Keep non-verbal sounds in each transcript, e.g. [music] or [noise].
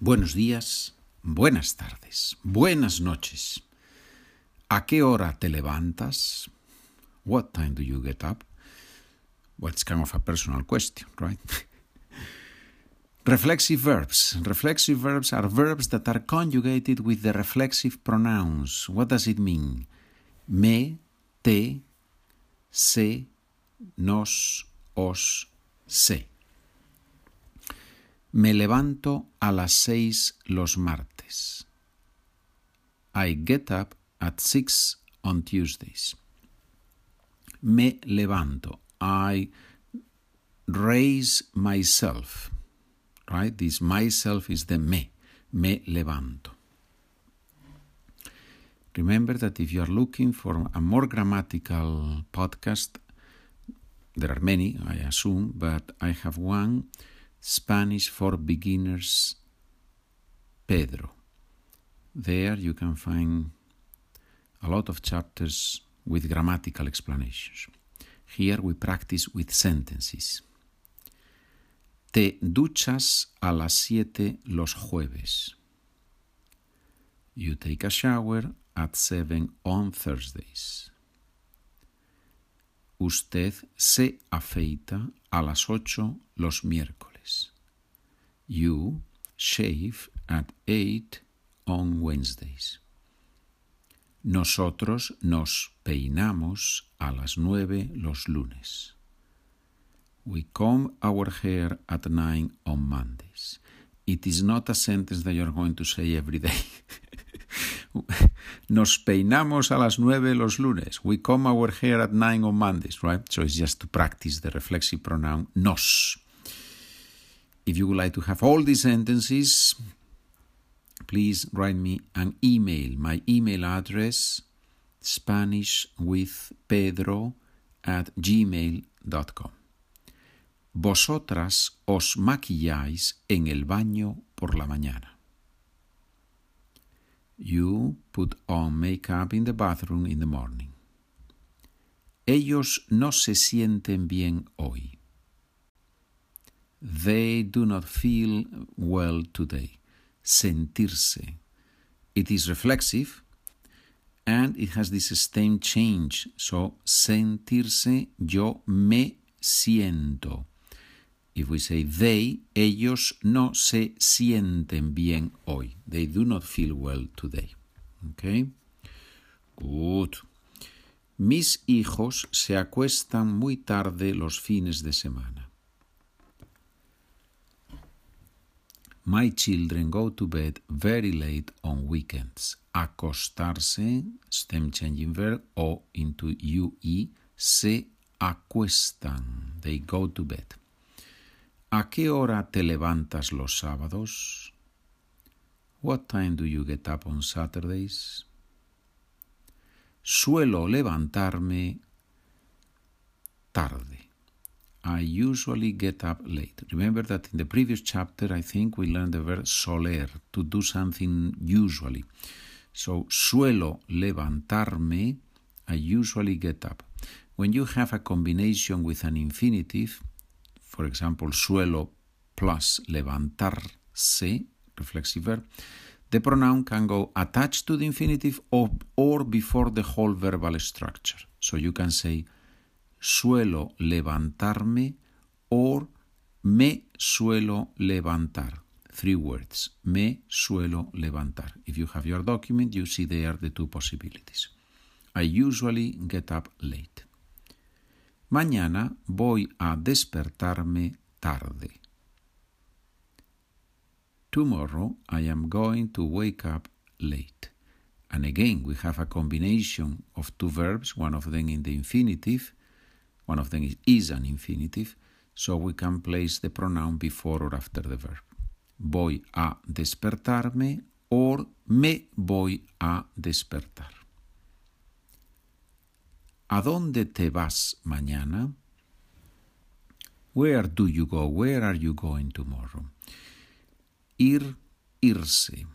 buenos días, buenas tardes, buenas noches. ¿A qué hora te levantas? What time do you get up? Well, it's kind of a personal question, right? [laughs] reflexive verbs. Reflexive verbs are verbs that are conjugated with the reflexive pronouns. What does it mean? Me, te, se, nos, os, se. Me levanto a las seis los martes. I get up at six on Tuesdays. Me levanto. I raise myself. Right? This myself is the me. Me levanto. Remember that if you are looking for a more grammatical podcast, there are many, I assume, but I have one Spanish for Beginners Pedro. There you can find a lot of chapters with grammatical explanations. Here we practice with sentences. Te duchas a las siete los jueves. You take a shower at seven on Thursdays. Usted se afeita a las ocho los miércoles. You shave at 8 on Wednesdays. Nosotros nos peinamos a las nueve los lunes. We comb our hair at nine on Mondays. It is not a sentence that you're going to say every day. [laughs] nos peinamos a las nueve los lunes. We comb our hair at nine on Mondays, right? So it's just to practice the reflexive pronoun nos. If you would like to have all these sentences, please write me an email. My email address, Spanish with Pedro at gmail.com. Vosotras os maquilláis en el baño por la mañana. You put on makeup in the bathroom in the morning. Ellos no se sienten bien hoy. They do not feel well today. Sentirse. It is reflexive and it has this stem change. So, sentirse, yo me siento. If we say they, ellos no se sienten bien hoy. They do not feel well today. Okay? Good. Mis hijos se acuestan muy tarde los fines de semana. My children go to bed very late on weekends. Acostarse, stem changing verb, o into UE, se acuestan. They go to bed. ¿A qué hora te levantas los sábados? What time do you get up on Saturdays? Suelo levantarme tarde. I usually get up late. Remember that in the previous chapter, I think we learned the verb soler, to do something usually. So, suelo levantarme, I usually get up. When you have a combination with an infinitive, for example, suelo plus levantarse, reflexive verb, the pronoun can go attached to the infinitive or, or before the whole verbal structure. So you can say, suelo levantarme or me suelo levantar. Three words. Me suelo levantar. If you have your document, you see there the two possibilities. I usually get up late. Mañana voy a despertarme tarde. Tomorrow I am going to wake up late. And again, we have a combination of two verbs, one of them in the infinitive one of them is, is an infinitive, so we can place the pronoun before or after the verb. Voy a despertarme or me voy a despertar. ¿A dónde te vas mañana? Where do you go? Where are you going tomorrow? Ir, irse.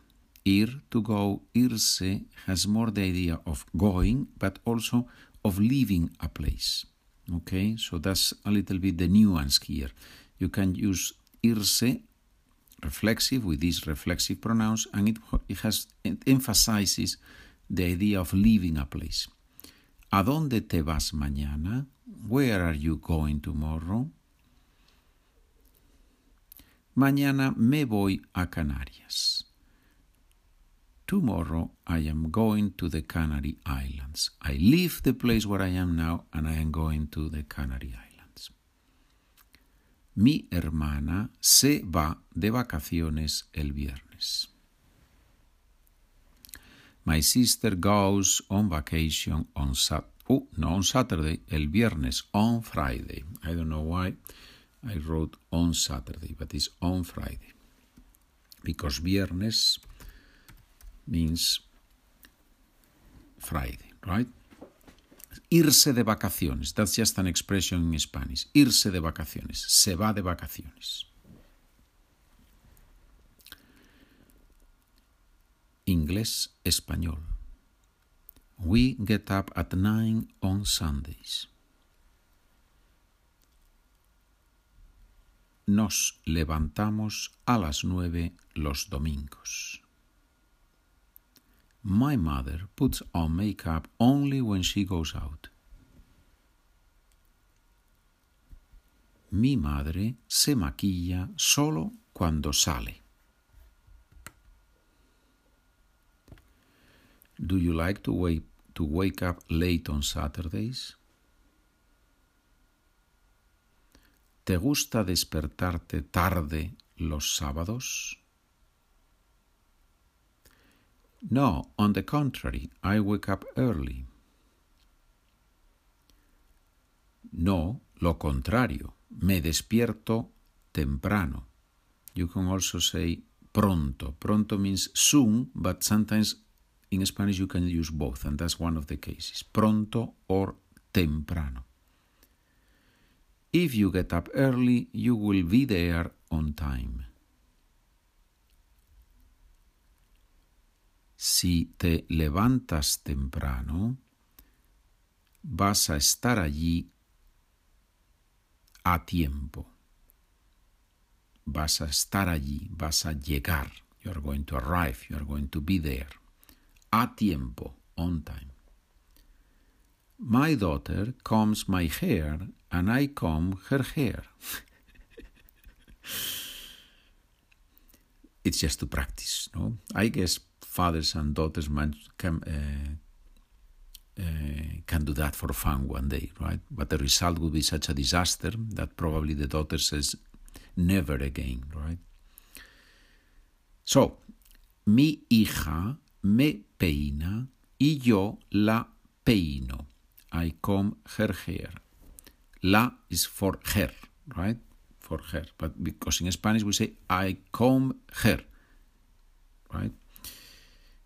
Ir, to go, irse has more the idea of going, but also of leaving a place. Okay, so that's a little bit the nuance here. You can use irse reflexive with these reflexive pronouns, and it, it has it emphasizes the idea of leaving a place. ¿A dónde te vas mañana? Where are you going tomorrow? Mañana me voy a Canarias. Tomorrow I am going to the Canary Islands. I leave the place where I am now and I am going to the Canary Islands. Mi hermana se va de vacaciones el viernes. My sister goes on vacation on Saturday. Oh, no on Saturday, el viernes, on Friday. I don't know why I wrote on Saturday, but it's on Friday. Because viernes means Friday, right? Irse de vacaciones. That's just an expression in Spanish. Irse de vacaciones. Se va de vacaciones. Inglés, español. We get up at nine on Sundays. Nos levantamos a las nueve los domingos. My mother puts on makeup only when she goes out. Mi madre se maquilla solo cuando sale. Do you like to wake, to wake up late on Saturdays? ¿Te gusta despertarte tarde los sábados? No, on the contrary, I wake up early. No, lo contrario, me despierto temprano. You can also say pronto. Pronto means soon, but sometimes in Spanish you can use both, and that's one of the cases. Pronto or temprano. If you get up early, you will be there on time. Si te levantas temprano, vas a estar allí a tiempo. Vas a estar allí, vas a llegar. You are going to arrive, you are going to be there. A tiempo, on time. My daughter combs my hair and I comb her hair. [laughs] it's just to practice, no? I guess fathers and daughters can, uh, uh, can do that for fun one day, right? But the result would be such a disaster that probably the daughter says, never again, right? So, mi hija me peina y yo la peino. I comb her hair. La is for her, right? For her. But because in Spanish we say I comb her, right?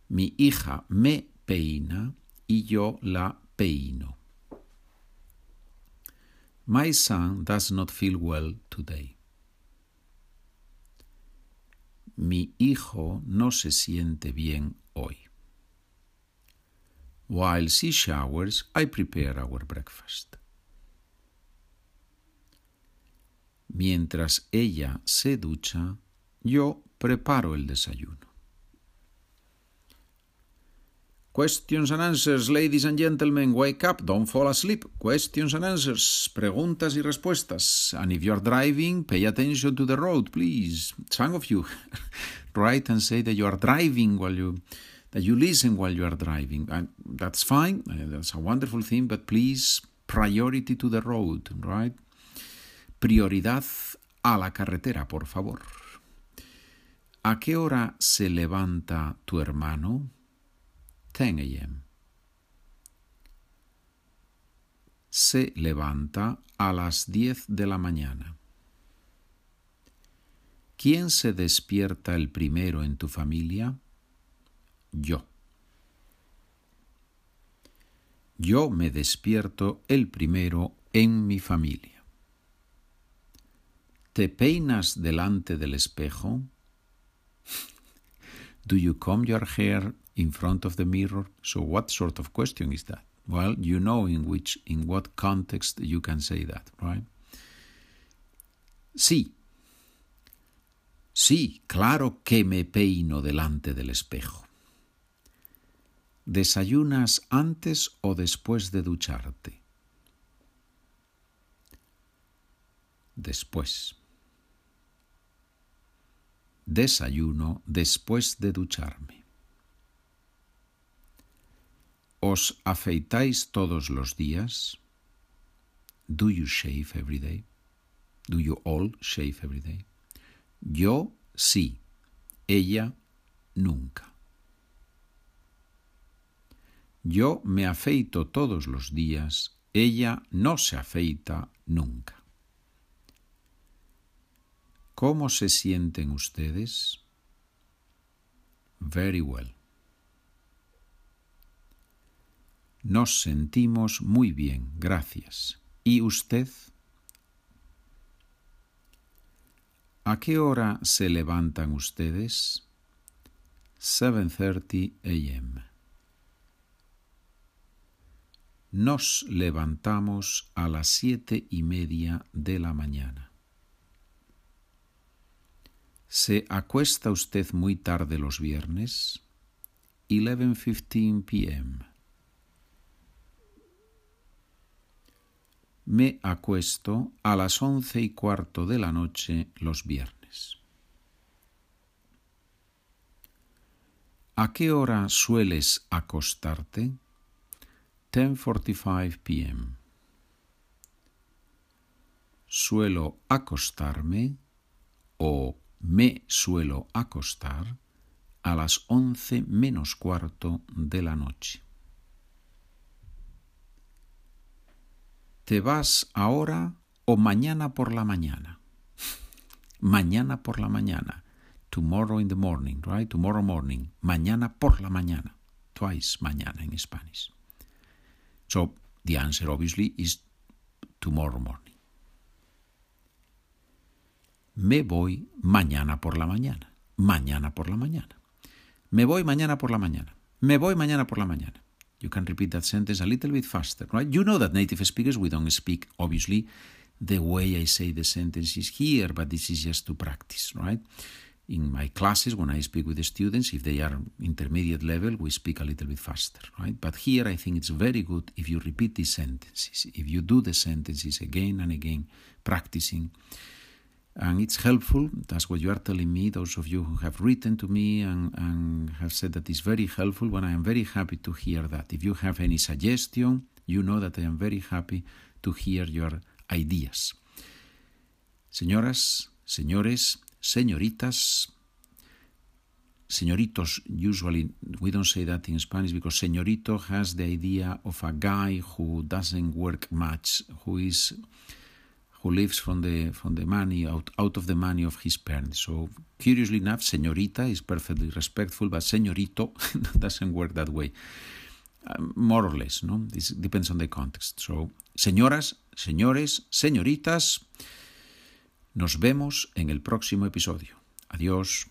Mi hija me peina y yo la peino. My son does not feel well today. Mi hijo no se siente bien hoy. While she showers, I prepare our breakfast. Mientras ella se ducha, yo preparo el desayuno. Questions and answers, ladies and gentlemen, wake up, don't fall asleep. Questions and answers, preguntas y respuestas. And if you're driving, pay attention to the road, please. Some of you [laughs] write and say that you are driving while you that you listen while you are driving. And that's fine. Uh, that's a wonderful thing, but please priority to the road, right? Prioridad a la carretera, por favor. ¿A qué hora se levanta tu hermano? 10 a.m. Se levanta a las 10 de la mañana. ¿Quién se despierta el primero en tu familia? Yo. Yo me despierto el primero en mi familia. ¿Te peinas delante del espejo? [laughs] Do you comb your hair in front of the mirror? So what sort of question is that? Well, you know in which in what context you can say that, right? Sí. Sí, claro que me peino delante del espejo. ¿Desayunas antes o después de ducharte? Después. Desayuno después de ducharme. ¿Os afeitáis todos los días? Do you shave every day? Do you all shave every day? Yo sí, ella nunca. Yo me afeito todos los días, ella no se afeita nunca. ¿Cómo se sienten ustedes? Very well. Nos sentimos muy bien, gracias. ¿Y usted? ¿A qué hora se levantan ustedes? 7:30 a.m. Nos levantamos a las siete y media de la mañana. ¿Se acuesta usted muy tarde los viernes? 11:15 p.m. me acuesto a las once y cuarto de la noche los viernes. ¿A qué hora sueles acostarte? 10:45 p.m. Suelo acostarme o me suelo acostar a las once menos cuarto de la noche. ¿Te vas ahora o mañana por la mañana? mañana por la mañana. Tomorrow in the morning, right? Tomorrow morning. Mañana por la mañana. Twice mañana in Spanish. So the answer obviously is tomorrow morning. Me voy mañana por la mañana. Mañana por la mañana. Me voy mañana por la mañana. Me voy mañana por la mañana. You can repeat that sentence a little bit faster, right? You know that native speakers, we don't speak, obviously, the way I say the sentences here, but this is just to practice, right? In my classes, when I speak with the students, if they are intermediate level, we speak a little bit faster, right? But here, I think it's very good if you repeat these sentences, if you do the sentences again and again, practicing. And it's helpful, that's what you are telling me, those of you who have written to me and, and have said that it's very helpful, when I am very happy to hear that. If you have any suggestion, you know that I am very happy to hear your ideas. Señoras, señores, señoritas, señoritos, usually we don't say that in Spanish because señorito has the idea of a guy who doesn't work much, who is who lives from the from the money out out of the money of his parents. So curiously enough, señorita is perfectly respectful, but señorito [laughs] doesn't work that way. Um, more or less, no? This depends on the context. So, señoras, señores, señoritas, nos vemos en el próximo episodio. Adiós.